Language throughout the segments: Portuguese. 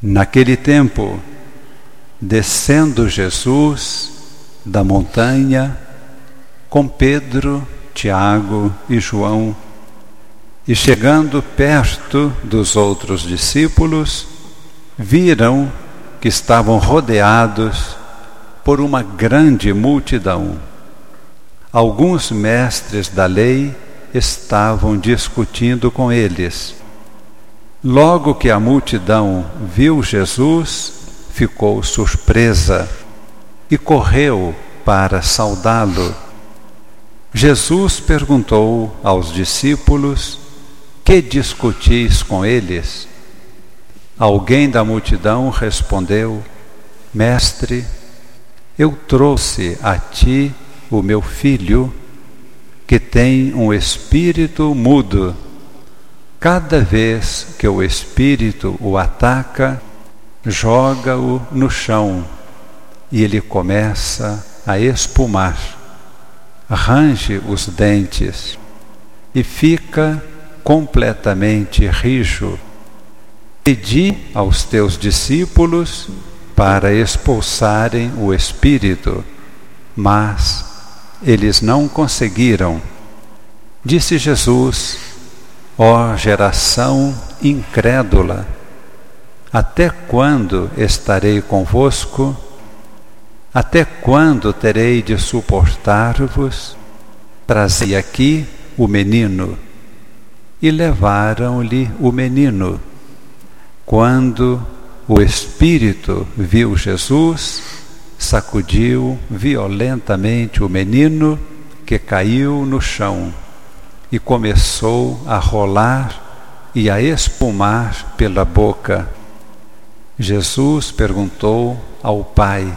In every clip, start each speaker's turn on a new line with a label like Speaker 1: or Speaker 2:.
Speaker 1: Naquele tempo, descendo Jesus da montanha com Pedro, Tiago e João, e chegando perto dos outros discípulos, viram que estavam rodeados por uma grande multidão. Alguns mestres da lei estavam discutindo com eles. Logo que a multidão viu Jesus, ficou surpresa e correu para saudá-lo. Jesus perguntou aos discípulos: Que discutis com eles? Alguém da multidão respondeu: Mestre, eu trouxe a ti o meu filho, que tem um espírito mudo Cada vez que o espírito o ataca, joga-o no chão e ele começa a espumar, range os dentes e fica completamente rijo. Pedi aos teus discípulos para expulsarem o espírito, mas eles não conseguiram. Disse Jesus: Ó geração incrédula, até quando estarei convosco? Até quando terei de suportar-vos? Trazei aqui o menino. E levaram-lhe o menino. Quando o Espírito viu Jesus, sacudiu violentamente o menino que caiu no chão e começou a rolar e a espumar pela boca. Jesus perguntou ao pai: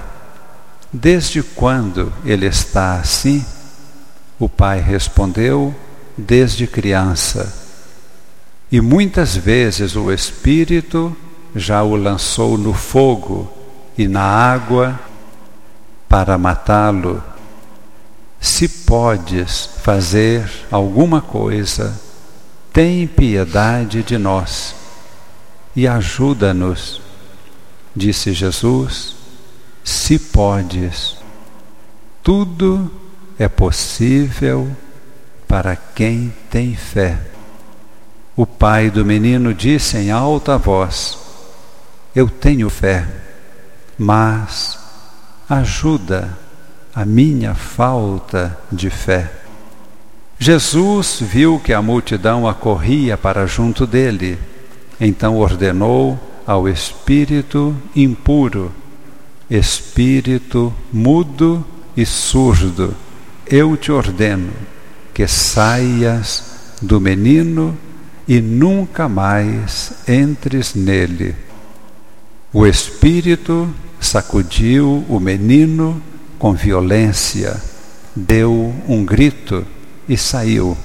Speaker 1: Desde quando ele está assim? O pai respondeu: Desde criança. E muitas vezes o Espírito já o lançou no fogo e na água para matá-lo. Se podes fazer alguma coisa, tem piedade de nós e ajuda-nos. Disse Jesus: Se podes, tudo é possível para quem tem fé. O pai do menino disse em alta voz: Eu tenho fé, mas ajuda a minha falta de fé. Jesus viu que a multidão acorria para junto dele, então ordenou ao espírito impuro, espírito mudo e surdo, eu te ordeno que saias do menino e nunca mais entres nele. O espírito sacudiu o menino com violência, deu um grito e saiu.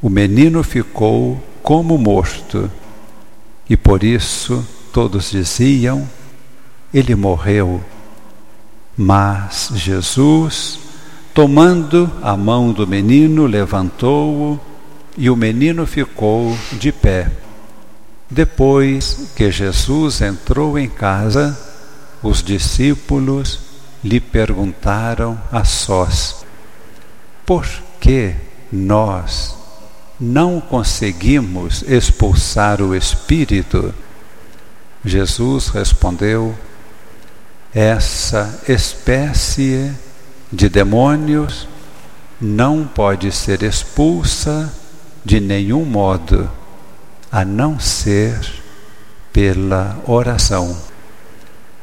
Speaker 1: O menino ficou como morto, e por isso todos diziam: Ele morreu. Mas Jesus, tomando a mão do menino, levantou-o e o menino ficou de pé. Depois que Jesus entrou em casa, os discípulos lhe perguntaram a sós: Por que nós não conseguimos expulsar o espírito? Jesus respondeu: Essa espécie de demônios não pode ser expulsa de nenhum modo, a não ser pela oração.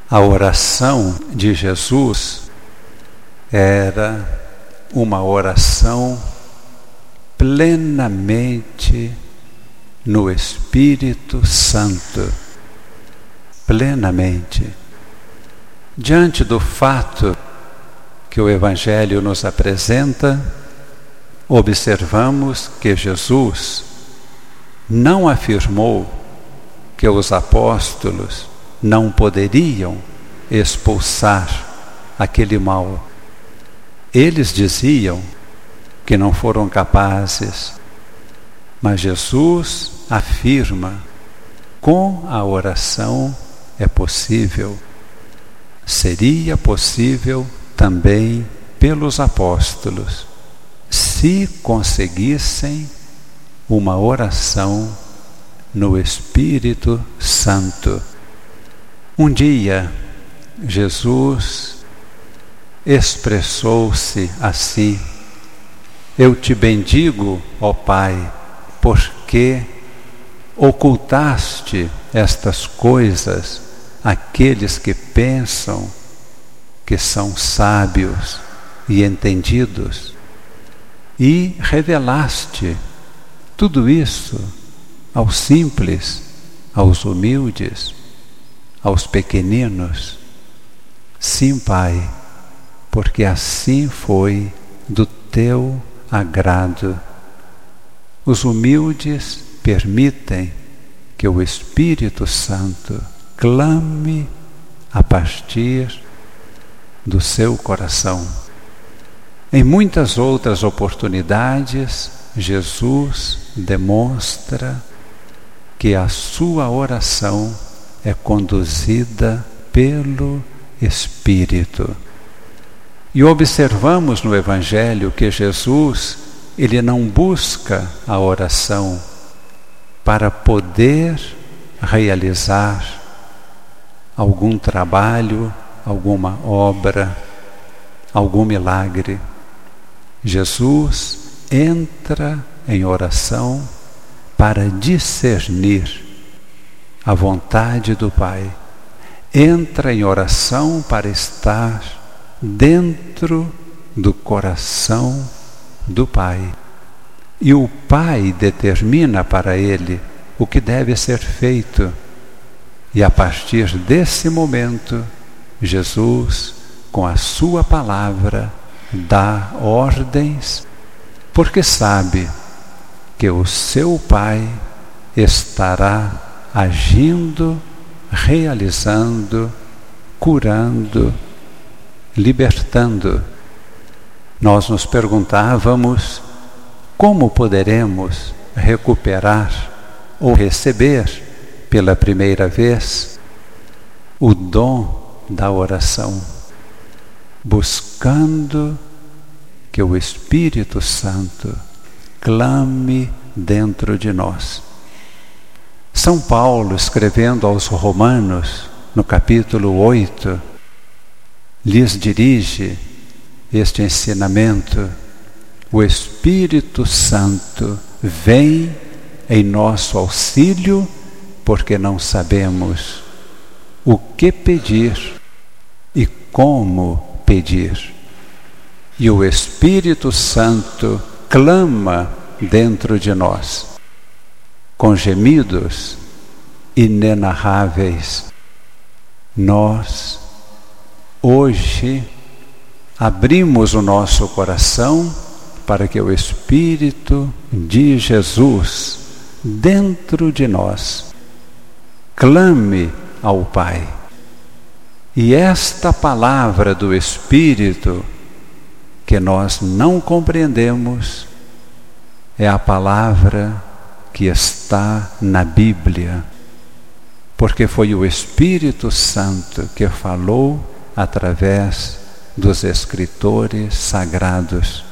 Speaker 1: A oração de Jesus era uma oração plenamente no Espírito Santo. Plenamente. Diante do fato que o Evangelho nos apresenta, observamos que Jesus não afirmou que os apóstolos não poderiam expulsar aquele mal. Eles diziam que não foram capazes, mas Jesus afirma com a oração é possível, seria possível também pelos apóstolos, se conseguissem uma oração no Espírito Santo. Um dia, Jesus expressou-se assim: Eu te bendigo, ó Pai, porque ocultaste estas coisas àqueles que pensam que são sábios e entendidos, e revelaste tudo isso aos simples, aos humildes, aos pequeninos. Sim, Pai, porque assim foi do teu agrado. Os humildes permitem que o Espírito Santo clame a partir do seu coração. Em muitas outras oportunidades, Jesus demonstra que a sua oração é conduzida pelo Espírito. E observamos no Evangelho que Jesus, ele não busca a oração para poder realizar algum trabalho, alguma obra, algum milagre. Jesus entra em oração para discernir a vontade do Pai. Entra em oração para estar dentro do coração do Pai. E o Pai determina para ele o que deve ser feito. E a partir desse momento, Jesus, com a Sua palavra, dá ordens, porque sabe que o seu Pai estará agindo, realizando, curando, libertando. Nós nos perguntávamos como poderemos recuperar ou receber pela primeira vez o dom da oração, buscando que o Espírito Santo clame dentro de nós. São Paulo, escrevendo aos Romanos, no capítulo 8, lhes dirige este ensinamento o Espírito Santo vem em nosso auxílio porque não sabemos o que pedir e como pedir. E o Espírito Santo clama dentro de nós, com gemidos inenarráveis. Nós, hoje, abrimos o nosso coração para que o Espírito de Jesus, dentro de nós, clame ao Pai. E esta palavra do Espírito, que nós não compreendemos, é a palavra que está na Bíblia, porque foi o Espírito Santo que falou através dos escritores sagrados.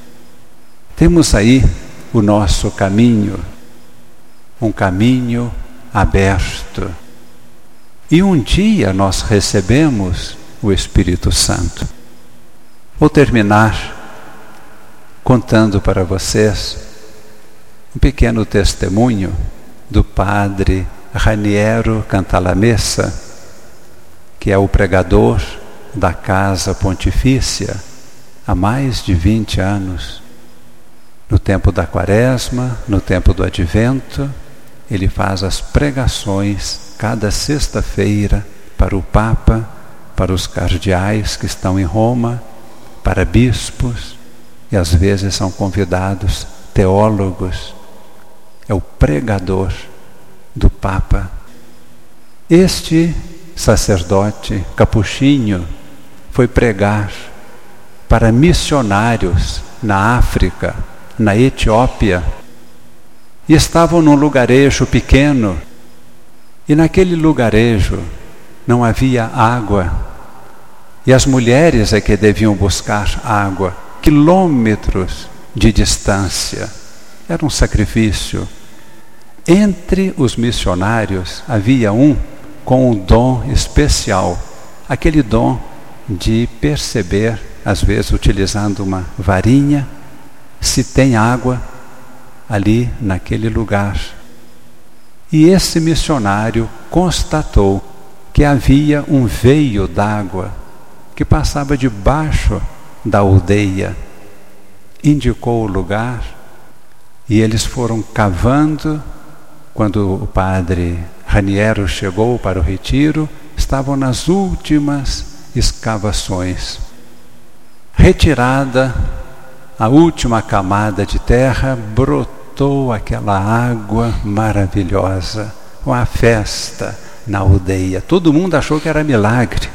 Speaker 1: Temos aí o nosso caminho, um caminho aberto. E um dia nós recebemos o Espírito Santo. Vou terminar contando para vocês um pequeno testemunho do padre Raniero Cantalamessa, que é o pregador da Casa Pontifícia há mais de 20 anos. No tempo da quaresma, no tempo do advento, ele faz as pregações cada sexta-feira para o Papa, para os cardeais que estão em Roma, para bispos, e às vezes são convidados teólogos. É o pregador do Papa. Este sacerdote capuchinho foi pregar para missionários na África na Etiópia, e estavam num lugarejo pequeno, e naquele lugarejo não havia água. E as mulheres é que deviam buscar água, quilômetros de distância. Era um sacrifício. Entre os missionários havia um com um dom especial, aquele dom de perceber, às vezes utilizando uma varinha, se tem água ali naquele lugar. E esse missionário constatou que havia um veio d'água que passava debaixo da aldeia. Indicou o lugar e eles foram cavando. Quando o padre Raniero chegou para o retiro, estavam nas últimas escavações. Retirada a última camada de terra, brotou aquela água maravilhosa, uma festa na aldeia. Todo mundo achou que era milagre.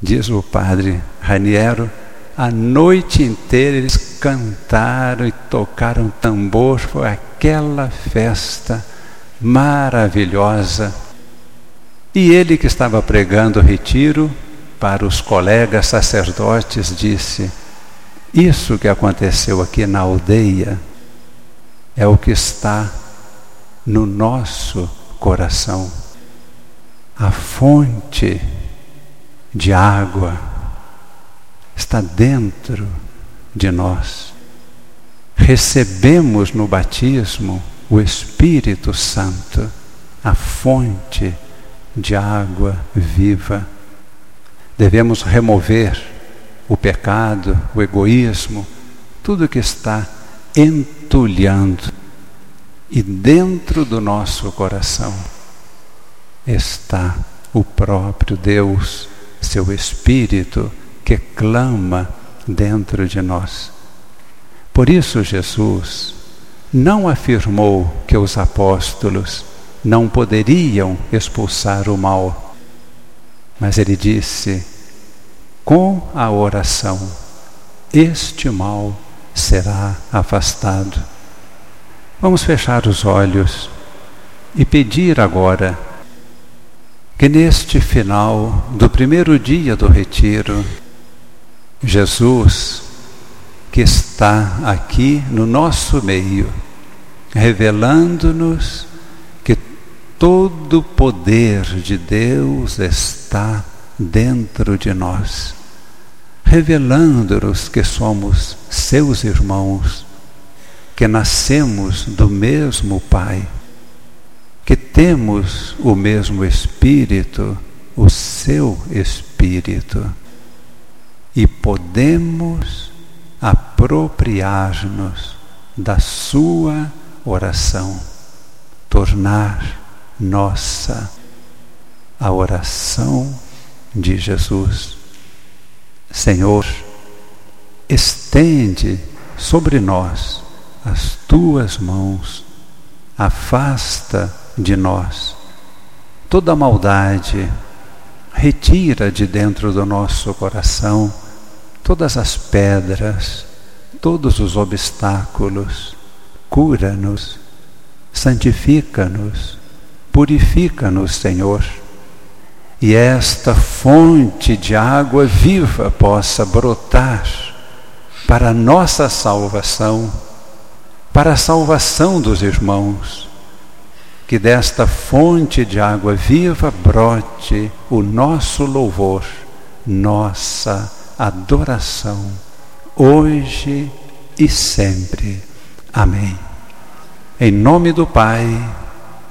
Speaker 1: Diz o padre Raniero, a noite inteira eles cantaram e tocaram tambor, foi aquela festa maravilhosa. E ele que estava pregando o retiro para os colegas sacerdotes disse: Isso que aconteceu aqui na aldeia é o que está no nosso coração. A fonte de água está dentro de nós. Recebemos no batismo o Espírito Santo, a fonte de água viva. Devemos remover o pecado, o egoísmo, tudo que está entulhando. E dentro do nosso coração está o próprio Deus, seu Espírito, que clama dentro de nós. Por isso, Jesus não afirmou que os apóstolos não poderiam expulsar o mal, mas ele disse: com a oração, este mal será afastado. Vamos fechar os olhos e pedir agora que neste final do primeiro dia do retiro, Jesus, que está aqui no nosso meio, revelando-nos todo o poder de Deus está dentro de nós, revelando-nos que somos seus irmãos, que nascemos do mesmo Pai que temos o mesmo Espírito, o seu Espírito, e podemos apropriar-nos da sua oração, tornar nossa a oração de Jesus. Senhor, estende sobre nós as tuas mãos, afasta de nós toda maldade, retira de dentro do nosso coração todas as pedras, todos os obstáculos, cura-nos, santifica-nos, purifica-nos, Senhor. E esta fonte de água viva possa brotar para a nossa salvação, para a salvação dos irmãos que desta fonte de água viva brote o nosso louvor, nossa adoração, hoje e sempre. Amém. Em nome do Pai,